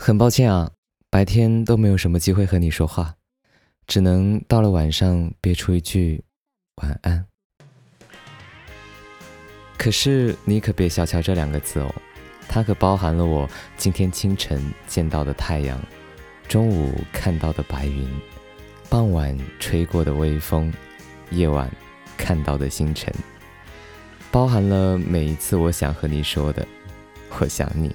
很抱歉啊，白天都没有什么机会和你说话，只能到了晚上憋出一句晚安。可是你可别小瞧这两个字哦，它可包含了我今天清晨见到的太阳，中午看到的白云，傍晚吹过的微风，夜晚看到的星辰，包含了每一次我想和你说的“我想你”。